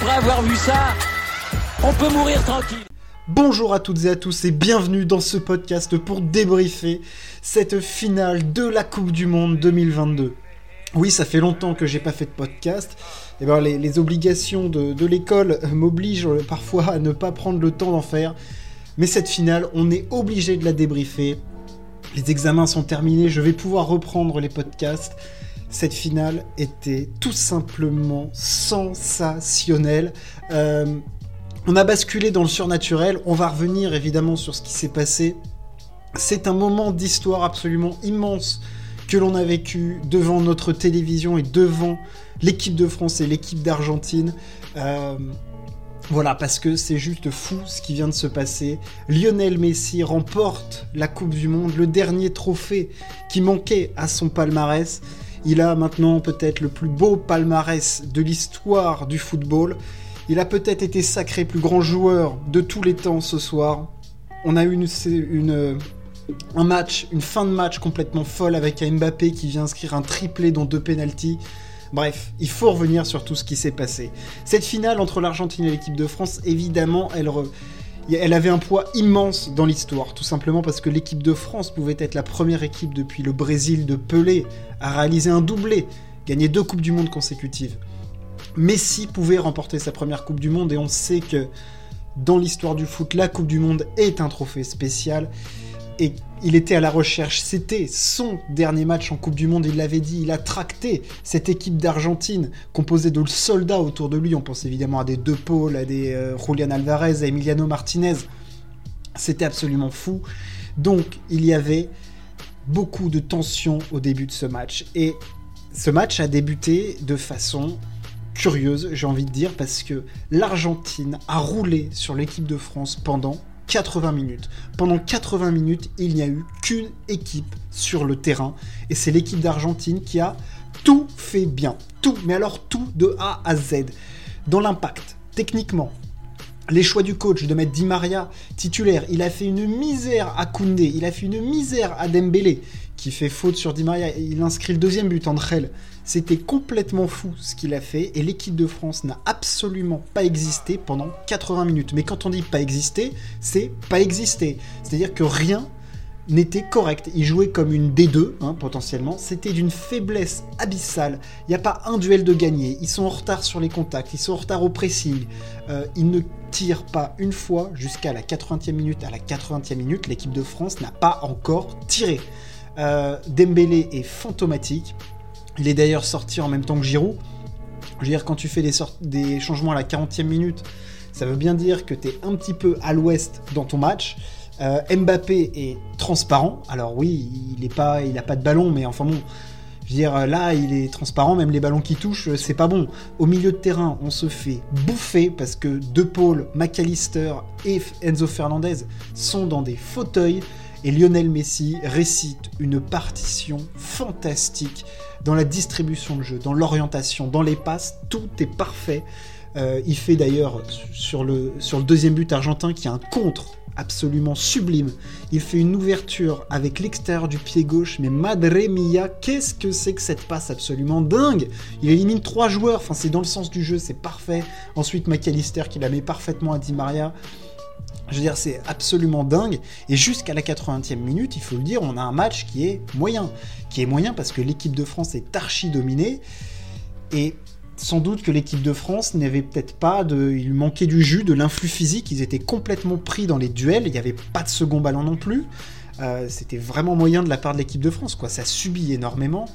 après avoir vu ça, on peut mourir tranquille. Bonjour à toutes et à tous et bienvenue dans ce podcast pour débriefer cette finale de la Coupe du Monde 2022. Oui, ça fait longtemps que j'ai pas fait de podcast. Et ben, les, obligations de l'école m'obligent parfois à ne pas prendre le temps d'en faire. Mais cette finale, on est obligé de la débriefer. Les examens sont terminés, je vais pouvoir reprendre les podcasts. Cette finale était tout simplement sensationnelle. Euh, on a basculé dans le surnaturel, on va revenir évidemment sur ce qui s'est passé. C'est un moment d'histoire absolument immense que l'on a vécu devant notre télévision et devant l'équipe de France et l'équipe d'Argentine. Euh, voilà, parce que c'est juste fou ce qui vient de se passer. Lionel Messi remporte la Coupe du Monde, le dernier trophée qui manquait à son palmarès. Il a maintenant peut-être le plus beau palmarès de l'histoire du football. Il a peut-être été sacré plus grand joueur de tous les temps ce soir. On a eu une, un match, une fin de match complètement folle avec Mbappé qui vient inscrire un triplé dont deux pénalties. Bref, il faut revenir sur tout ce qui s'est passé. Cette finale entre l'Argentine et l'équipe de France, évidemment, elle, elle avait un poids immense dans l'histoire, tout simplement parce que l'équipe de France pouvait être la première équipe depuis le Brésil de Pelé à réaliser un doublé, gagner deux Coupes du Monde consécutives. Messi pouvait remporter sa première Coupe du Monde et on sait que dans l'histoire du foot, la Coupe du Monde est un trophée spécial et il était à la recherche. C'était son dernier match en Coupe du Monde, il l'avait dit. Il a tracté cette équipe d'Argentine composée de soldats autour de lui. On pense évidemment à des De Paul, à des euh, Julian Alvarez, à Emiliano Martinez. C'était absolument fou. Donc il y avait beaucoup de tension au début de ce match. Et ce match a débuté de façon curieuse, j'ai envie de dire, parce que l'Argentine a roulé sur l'équipe de France pendant 80 minutes. Pendant 80 minutes, il n'y a eu qu'une équipe sur le terrain, et c'est l'équipe d'Argentine qui a tout fait bien. Tout, mais alors tout de A à Z. Dans l'impact, techniquement, les choix du coach de mettre Di Maria titulaire, il a fait une misère à Koundé, il a fait une misère à Dembélé, qui fait faute sur Di Maria, il inscrit le deuxième but, Andrel. C'était complètement fou ce qu'il a fait et l'équipe de France n'a absolument pas existé pendant 80 minutes. Mais quand on dit pas existé, c'est pas existé. C'est-à-dire que rien n'était correct. Il jouait comme une D2, hein, potentiellement. C'était d'une faiblesse abyssale. Il n'y a pas un duel de gagné. Ils sont en retard sur les contacts. Ils sont en retard au pressing. Euh, ils ne tirent pas une fois jusqu'à la 80e minute. À la 80e minute, l'équipe de France n'a pas encore tiré. Euh, Dembélé est fantomatique. Il est d'ailleurs sorti en même temps que Giroud. Je veux dire, quand tu fais des, changements à la 40e minute, ça veut bien dire que tu es un petit peu à l'ouest dans ton match. Euh, Mbappé est transparent. Alors oui, il n'a pas, pas de ballon, mais enfin bon, je veux dire, là, il est transparent, même les ballons qui touchent, c'est pas bon. Au milieu de terrain, on se fait bouffer parce que De Paul, McAllister et Enzo Fernandez sont dans des fauteuils et Lionel Messi récite une partition fantastique dans la distribution de jeu, dans l'orientation, dans les passes, tout est parfait. Euh, il fait d'ailleurs sur le, sur le deuxième but argentin qui a un contre absolument sublime. Il fait une ouverture avec l'extérieur du pied gauche, mais madre mia, qu'est-ce que c'est que cette passe absolument dingue? Il élimine trois joueurs, enfin c'est dans le sens du jeu, c'est parfait. Ensuite McAllister qui la met parfaitement à Di Maria. Je veux dire, c'est absolument dingue. Et jusqu'à la 80e minute, il faut le dire, on a un match qui est moyen. Qui est moyen parce que l'équipe de France est archi dominée. Et sans doute que l'équipe de France n'avait peut-être pas de. Il manquait du jus, de l'influx physique. Ils étaient complètement pris dans les duels. Il n'y avait pas de second ballon non plus. Euh, c'était vraiment moyen de la part de l'équipe de France. Quoi. Ça subit énormément.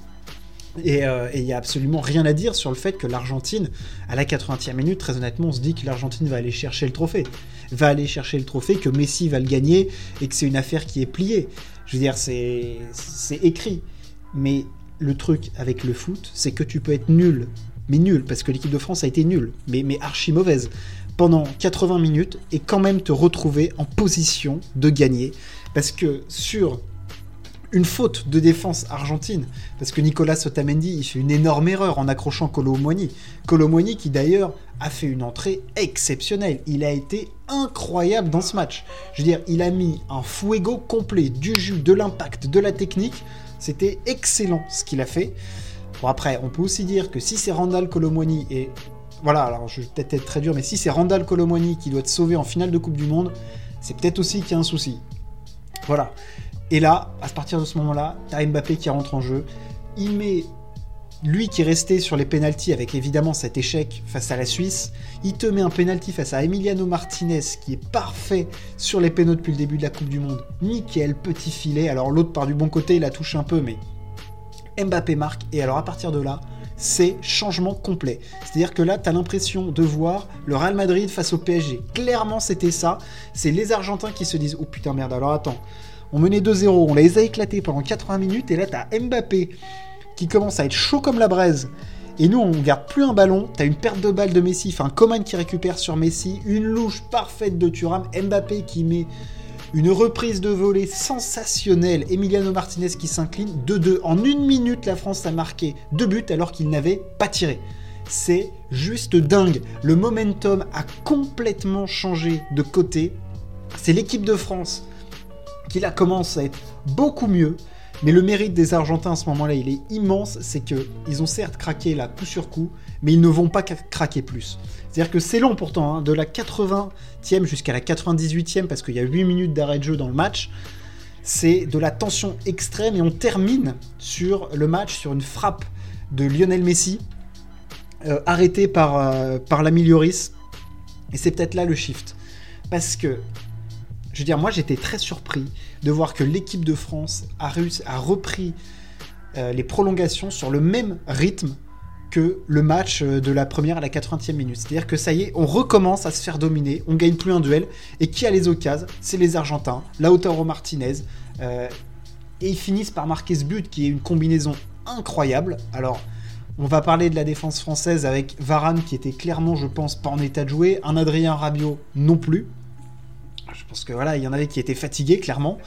Euh, et il n'y a absolument rien à dire sur le fait que l'Argentine, à la 80e minute, très honnêtement, on se dit que l'Argentine va aller chercher le trophée. Va aller chercher le trophée, que Messi va le gagner et que c'est une affaire qui est pliée. Je veux dire, c'est écrit. Mais le truc avec le foot, c'est que tu peux être nul. Mais nul, parce que l'équipe de France a été nulle, mais, mais archi mauvaise, pendant 80 minutes et quand même te retrouver en position de gagner. Parce que sur une faute de défense argentine, parce que Nicolas Otamendi, il fait une énorme erreur en accrochant Colomboigny. Colomboigny qui d'ailleurs a fait une entrée exceptionnelle. Il a été incroyable dans ce match. Je veux dire, il a mis un fuego complet, du jus, de l'impact, de la technique. C'était excellent ce qu'il a fait. Bon après, on peut aussi dire que si c'est Randall Colomboigny et voilà, alors je vais peut-être être très dur, mais si c'est Randall Colomwani qui doit être sauvé en finale de Coupe du Monde, c'est peut-être aussi qu'il y a un souci. Voilà. Et là, à partir de ce moment-là, t'as Mbappé qui rentre en jeu. Il met lui qui est resté sur les pénalties avec évidemment cet échec face à la Suisse, il te met un pénalty face à Emiliano Martinez qui est parfait sur les pénaux depuis le début de la Coupe du Monde. Nickel, petit filet. Alors l'autre part du bon côté, il la touche un peu, mais Mbappé marque. Et alors à partir de là, c'est changement complet. C'est-à-dire que là, tu l'impression de voir le Real Madrid face au PSG. Clairement, c'était ça. C'est les Argentins qui se disent Oh putain, merde, alors attends. On menait 2-0, on les a éclatés pendant 80 minutes, et là, tu as Mbappé qui commence à être chaud comme la braise. Et nous, on garde plus un ballon. T'as une perte de balle de Messi, enfin Coman qui récupère sur Messi, une louche parfaite de Thuram, Mbappé qui met une reprise de volée sensationnelle, Emiliano Martinez qui s'incline 2-2. En une minute, la France a marqué deux buts alors qu'il n'avait pas tiré. C'est juste dingue. Le momentum a complètement changé de côté. C'est l'équipe de France qui là commence à être beaucoup mieux. Mais le mérite des Argentins à ce moment-là, il est immense. C'est que ils ont certes craqué là coup sur coup, mais ils ne vont pas craquer plus. C'est-à-dire que c'est long pourtant, hein, de la 80e jusqu'à la 98e, parce qu'il y a 8 minutes d'arrêt de jeu dans le match. C'est de la tension extrême et on termine sur le match sur une frappe de Lionel Messi, euh, arrêtée par, euh, par. Et c'est peut-être là le shift. Parce que, je veux dire, moi j'étais très surpris de voir que l'équipe de France a, a repris euh, les prolongations sur le même rythme que le match euh, de la première à la 80e minute. C'est-à-dire que ça y est, on recommence à se faire dominer, on gagne plus un duel, et qui a les occasions? C'est les Argentins, Lautaro Martinez, euh, et ils finissent par marquer ce but qui est une combinaison incroyable. Alors, on va parler de la défense française avec Varane qui était clairement, je pense, pas en état de jouer, un Adrien Rabiot non plus. Pense que voilà, il y en avait qui étaient fatigués, clairement,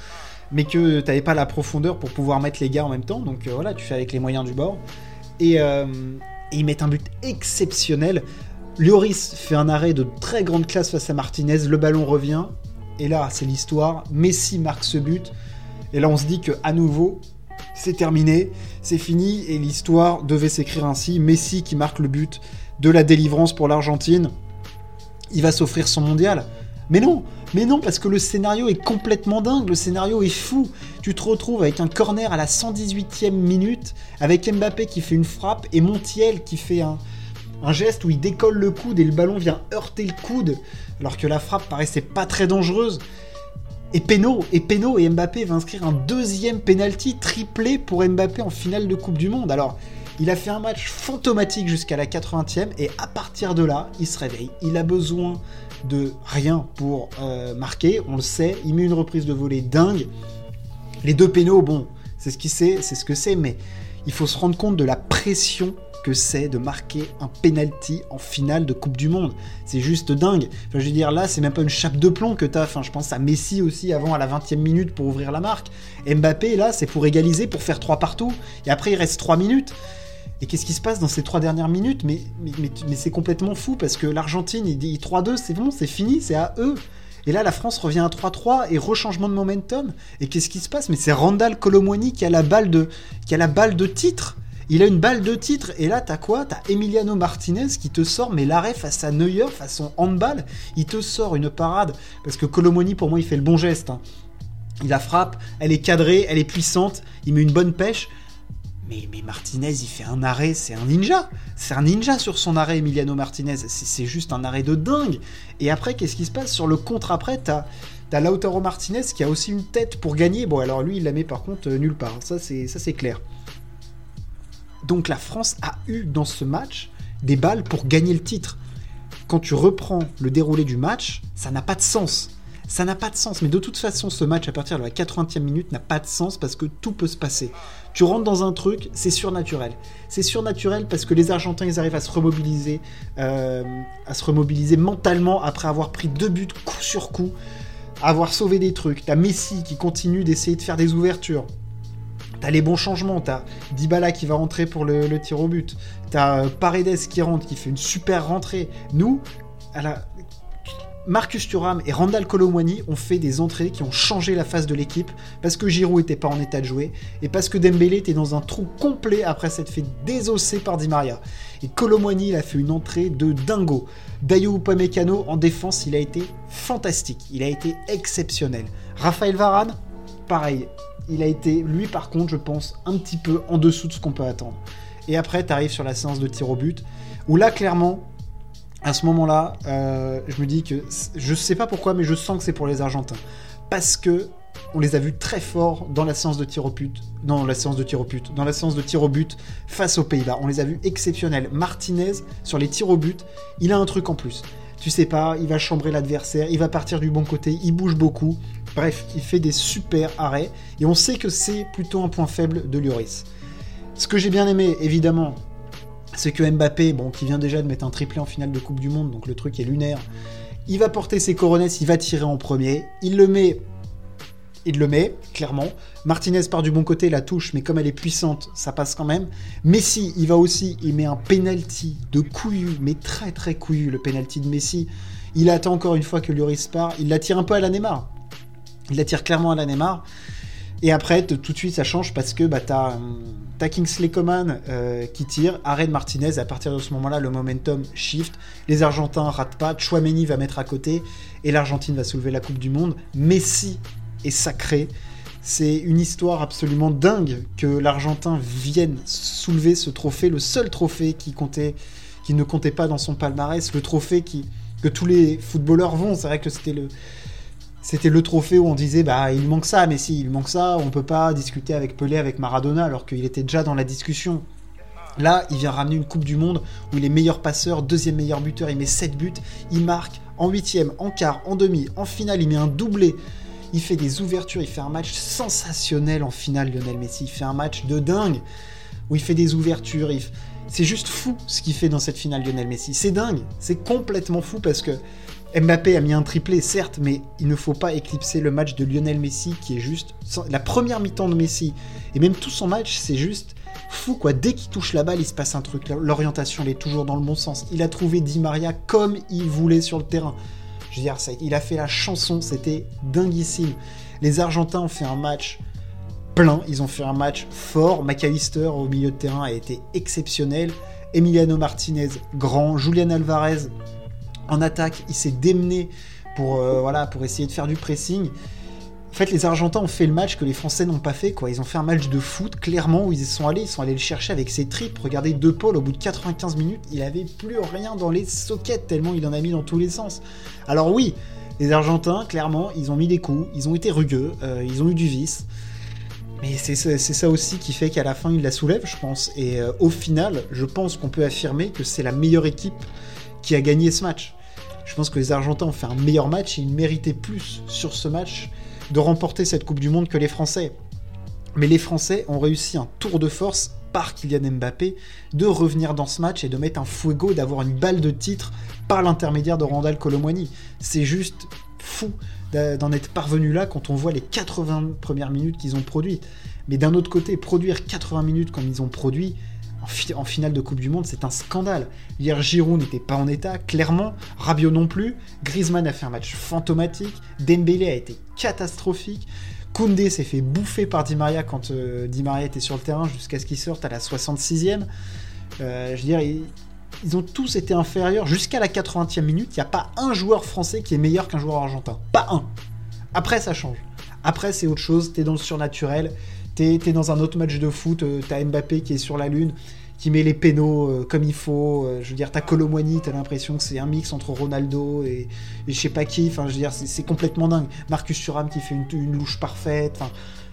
mais que tu n'avais pas la profondeur pour pouvoir mettre les gars en même temps. Donc euh, voilà, tu fais avec les moyens du bord. Et, euh, ils mettent un but exceptionnel. Lloris fait un arrêt de très grande classe face à Martinez, le ballon revient, et là c'est l'histoire. Messi marque ce but, et là on se dit que à nouveau c'est terminé, c'est fini, et l'histoire devait s'écrire ainsi. Messi qui marque le but de la délivrance pour l'Argentine, il va s'offrir son mondial. Mais non, mais non, parce que le scénario est complètement dingue, le scénario est fou. Tu te retrouves avec un corner à la 118e minute, avec Mbappé qui fait une frappe et Montiel qui fait un, geste où il décolle le coude et le ballon vient heurter le coude, alors que la frappe paraissait pas très dangereuse. Et Peno, et Peno et Mbappé va inscrire un deuxième penalty triplé pour Mbappé en finale de Coupe du Monde. Alors, il a fait un match fantomatique jusqu'à la 80e et à partir de là, il se réveille. Il a besoin de rien pour euh, marquer, on le sait. Il met une reprise de volée dingue. Les deux pénaux, bon, c'est ce qu'il sait, c'est ce que c'est, mais il faut se rendre compte de la pression que c'est de marquer un penalty en finale de Coupe du Monde. C'est juste dingue. Enfin, je veux dire, là, c'est même pas une chape de plomb que t'as. Enfin, je pense à Messi aussi avant à la 20e minute pour ouvrir la marque. Mbappé, là, c'est pour égaliser, pour faire 3 partout. Et après, il reste 3 minutes. Et qu'est-ce qui se passe dans ces trois dernières minutes? Mais, c'est complètement fou parce que l'Argentine, il dit 3-2, c'est bon, c'est fini, c'est à eux. Et là, la France revient à 3-3 et rechangement de momentum. Et qu'est-ce qui se passe? Mais c'est Randall Colomwani qui a la balle de, qui a la balle de titre. Il a une balle de titre. Et là, t'as quoi? T'as Emiliano Martinez qui te sort, mais l'arrêt face à Neuer, façon handball, il te sort une parade. Parce que Colomwani, pour moi, il fait le bon geste. Hein. Il la frappe, elle est cadrée, elle est puissante, il met une bonne pêche. Mais, Martinez, il fait un arrêt, c'est un ninja. C'est un ninja sur son arrêt, Emiliano Martinez. C'est juste un arrêt de dingue. Et après, qu'est-ce qui se passe Sur le contre-après, t'as as Lautaro Martinez qui a aussi une tête pour gagner. Bon, alors lui, il la met par contre euh, nulle part. Ça, c'est clair. Donc la France a eu dans ce match des balles pour gagner le titre. Quand tu reprends le déroulé du match, ça n'a pas de sens. Ça n'a pas de sens. Mais de toute façon, ce match à partir de la 80e minute n'a pas de sens parce que tout peut se passer. Tu rentres dans un truc, c'est surnaturel. C'est surnaturel parce que les Argentins, ils arrivent à se remobiliser, euh, à se remobiliser mentalement après avoir pris deux buts coup sur coup, avoir sauvé des trucs. T'as Messi qui continue d'essayer de faire des ouvertures. T'as les bons changements, t'as Dybala qui va rentrer pour le, tir au but, t'as euh, Paredes qui rentre, qui fait une super rentrée. Nous, à la Marcus Thuram et Randall Colomwani ont fait des entrées qui ont changé la face de l'équipe parce que Giroud était pas en état de jouer et parce que Dembélé était dans un trou complet après s'être fait désosser par Di Maria. Et Colomwani il a fait une entrée de dingo. Dayo Upamecano en défense, il a été fantastique, il a été exceptionnel. Raphaël Varane, pareil, il a été, lui par contre, je pense, un petit peu en dessous de ce qu'on peut attendre. Et après, tu arrives sur la séance de tir au but, où là, clairement, à ce moment-là, euh, je me dis que je sais pas pourquoi, mais je sens que c'est pour les Argentins, parce que on les a vus très forts dans la séance de tir au but, dans la séance de tir au but, dans la séance de tir au but face aux Pays-Bas. On les a vus exceptionnels. Martinez sur les tirs au but, il a un truc en plus. Tu sais pas, il va chambrer l'adversaire, il va partir du bon côté, il bouge beaucoup. Bref, il fait des super arrêts et on sait que c'est plutôt un point faible de Lloris. Ce que j'ai bien aimé, évidemment, c'est que Mbappé, bon, qui vient déjà de mettre un triplé en finale de Coupe du Monde, donc le truc est lunaire, il va porter ses coronets, il va tirer en premier, il le met, il le met, clairement. Martinez part du bon côté, la touche, mais comme elle est puissante, ça passe quand même. Messi, il va aussi, il met un penalty de couillu, mais très très couillu, le penalty de Messi. Il attend encore une fois que Lloris part, il la tire un peu à la Neymar. Il la tire clairement à la Neymar. Et après, tout de suite, ça change parce que bah, t'as as Kingsley euh, qui tire, arrête Martinez. À partir de ce moment-là, le momentum shift. Les Argentins ratent pas. Chouameni va mettre à côté et l'Argentine va soulever la Coupe du Monde. Messi est sacré. C'est une histoire absolument dingue que l'Argentin vienne soulever ce trophée, le seul trophée qui ne comptait pas dans son palmarès, le trophée que tous les footballeurs vont. C'est vrai que c'était le, c'était le trophée où on disait bah il manque ça, mais si il manque ça, on peut pas discuter avec Pelé, avec Maradona, alors qu'il était déjà dans la discussion. Là, il vient ramener une Coupe du Monde où il est meilleur passeur, deuxième meilleur buteur, il met 7 buts, il marque en huitième, en quart, en demi, en finale, il met un doublé. Il fait des ouvertures, il fait un match sensationnel en finale, Lionel Messi. Il fait un match de dingue où il fait des ouvertures. C'est juste fou ce qu'il fait dans cette finale, Lionel Messi. C'est dingue, c'est complètement fou parce que Mbappé a mis un triplé, certes, mais il ne faut pas éclipser le match de Lionel Messi qui est juste. La première mi-temps de Messi, et même tout son match, c'est juste fou quoi. Dès qu'il touche la balle, il se passe un truc. L'orientation, elle est toujours dans le bon sens. Il a trouvé Di Maria comme il voulait sur le terrain. Je veux dire, il a fait la chanson, c'était dinguissime. Les Argentins ont fait un match plein, ils ont fait un match fort. McAllister au milieu de terrain a été exceptionnel. Emiliano Martinez, grand. Julian Alvarez, en attaque, il s'est démené pour, euh, pour essayer de faire du pressing. En fait, les Argentins ont fait le match que les Français n'ont pas fait. Quoi. Ils ont fait un match de foot, clairement, où ils sont allés. Ils sont allés le chercher avec ses tripes. Regardez De Paul, au bout de 95 minutes, il avait plus rien dans les sockets, tellement il en a mis dans tous les sens. Alors oui, les Argentins, clairement, ils ont mis des coups, ils ont été rugueux, euh, ils ont eu du vice. Mais c'est ça aussi qui fait qu'à la fin, ils la soulèvent, je pense. Et euh, au final, je pense qu'on peut affirmer que c'est la meilleure équipe qui a gagné ce match. Je pense que les Argentins ont fait un meilleur match et ils méritaient plus sur ce match de remporter cette Coupe du Monde que les Français. Mais les Français ont réussi un tour de force par Kylian Mbappé de revenir dans ce match et de mettre un fuego, d'avoir une balle de titre par l'intermédiaire de Randall Colomwani. C'est juste fou d'en être parvenu là quand on voit les 80 premières minutes qu'ils ont produites. Mais d'un autre côté, produire 80 minutes comme ils ont produit, en, finale de Coupe du Monde, c'est un scandale. Hier, Giroud n'était pas en état, clairement. Rabiot non plus. Griezmann a fait un match fantomatique. Dembélé a été catastrophique. Koundé s'est fait bouffer par Di Maria quand euh, Di Maria était sur le terrain jusqu'à ce qu'il sorte à la 66e. Euh, je veux dire, ils, ont tous été inférieurs jusqu'à la 80e minute. Il n'y a pas un joueur français qui est meilleur qu'un joueur argentin. Pas un. Après, ça change. Après, c'est autre chose. T'es dans le surnaturel. T'es dans un autre match de foot, euh, t'as Mbappé qui est sur la lune, qui met les pénaux euh, comme il faut. Euh, je veux dire, t'as Colomwani, t'as l'impression que c'est un mix entre Ronaldo et, je sais pas qui. Enfin, je veux dire, c'est complètement dingue. Marcus Thuram qui fait une, louche parfaite.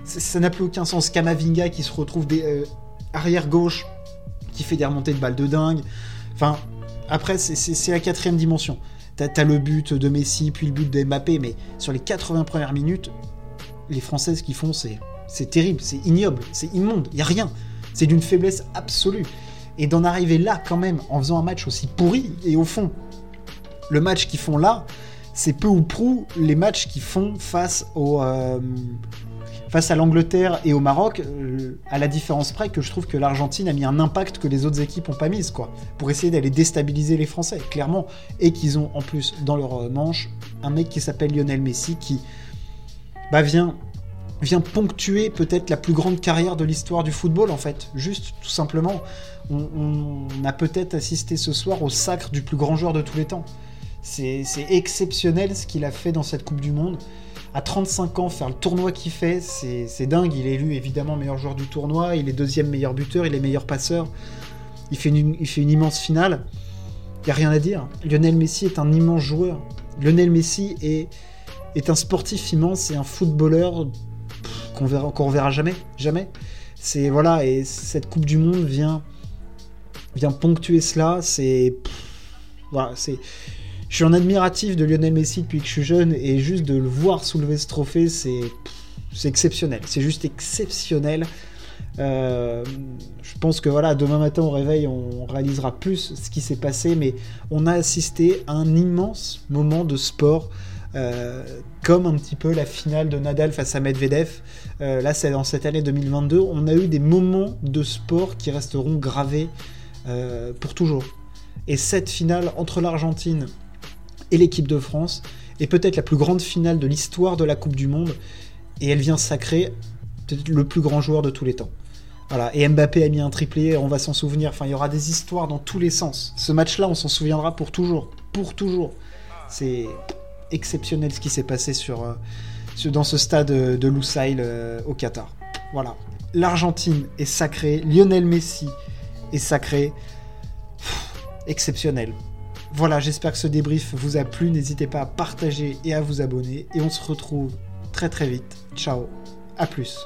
Ça n'a plus aucun sens. Kamavinga qui se retrouve des, arrière gauche, qui fait des remontées de balles de dingue. Enfin, après, c'est la quatrième dimension. T'as as le but de Messi, puis le but de Mbappé, mais sur les 80 premières minutes, les Françaises qui font, c'est c'est terrible, c'est ignoble, c'est immonde, il y a rien. C'est d'une faiblesse absolue. Et d'en arriver là quand même en faisant un match aussi pourri, et au fond, le match qu'ils font là, c'est peu ou prou les matchs qu'ils font face euh, à l'Angleterre et au Maroc, euh, à la différence près que je trouve que l'Argentine a mis un impact que les autres équipes n'ont pas mis, quoi, pour essayer d'aller déstabiliser les Français, clairement, et qu'ils ont en plus dans leur manche un mec qui s'appelle Lionel Messi qui bah, vient vient ponctuer peut-être la plus grande carrière de l'histoire du football en fait. Juste tout simplement, on, a peut-être assisté ce soir au sacre du plus grand joueur de tous les temps. C'est exceptionnel ce qu'il a fait dans cette Coupe du Monde. À 35 ans, faire le tournoi qu'il fait, c'est dingue. Il est élu évidemment meilleur joueur du tournoi, il est deuxième meilleur buteur, il est meilleur passeur. Il fait une, immense finale. Il n'y a rien à dire. Lionel Messi est un immense joueur. Lionel Messi est un sportif immense et un footballeur qu'on verra, qu'on jamais, jamais. C'est voilà, et cette Coupe du Monde vient, vient ponctuer cela. C'est voilà, c'est. Je suis en admiratif de Lionel Messi depuis que je suis jeune et juste de le voir soulever ce trophée, c'est c'est exceptionnel. C'est juste exceptionnel. Euh, je pense que voilà, demain matin au réveil, on réalisera plus ce qui s'est passé, mais on a assisté à un immense moment de sport. Euh, comme un petit peu la finale de Nadal face à Medvedev. Euh, là, c'est dans cette année 2022. On a eu des moments de sport qui resteront gravés euh, pour toujours. Et cette finale entre l'Argentine et l'équipe de France est peut-être la plus grande finale de l'histoire de la Coupe du Monde. Et elle vient sacrer le plus grand joueur de tous les temps. Voilà. Et Mbappé a mis un triplé, on va s'en souvenir. Enfin, il y aura des histoires dans tous les sens. Ce match-là, on s'en souviendra pour toujours. Pour toujours. C'est exceptionnel ce qui s'est passé euh, dans ce stade de Lusail euh, au Qatar. Voilà. L'Argentine est sacrée, Lionel Messi est sacré. exceptionnel. Voilà, j'espère que ce débrief vous a plu. N'hésitez pas à partager et à vous abonner. Et on se retrouve très très vite. Ciao, à plus.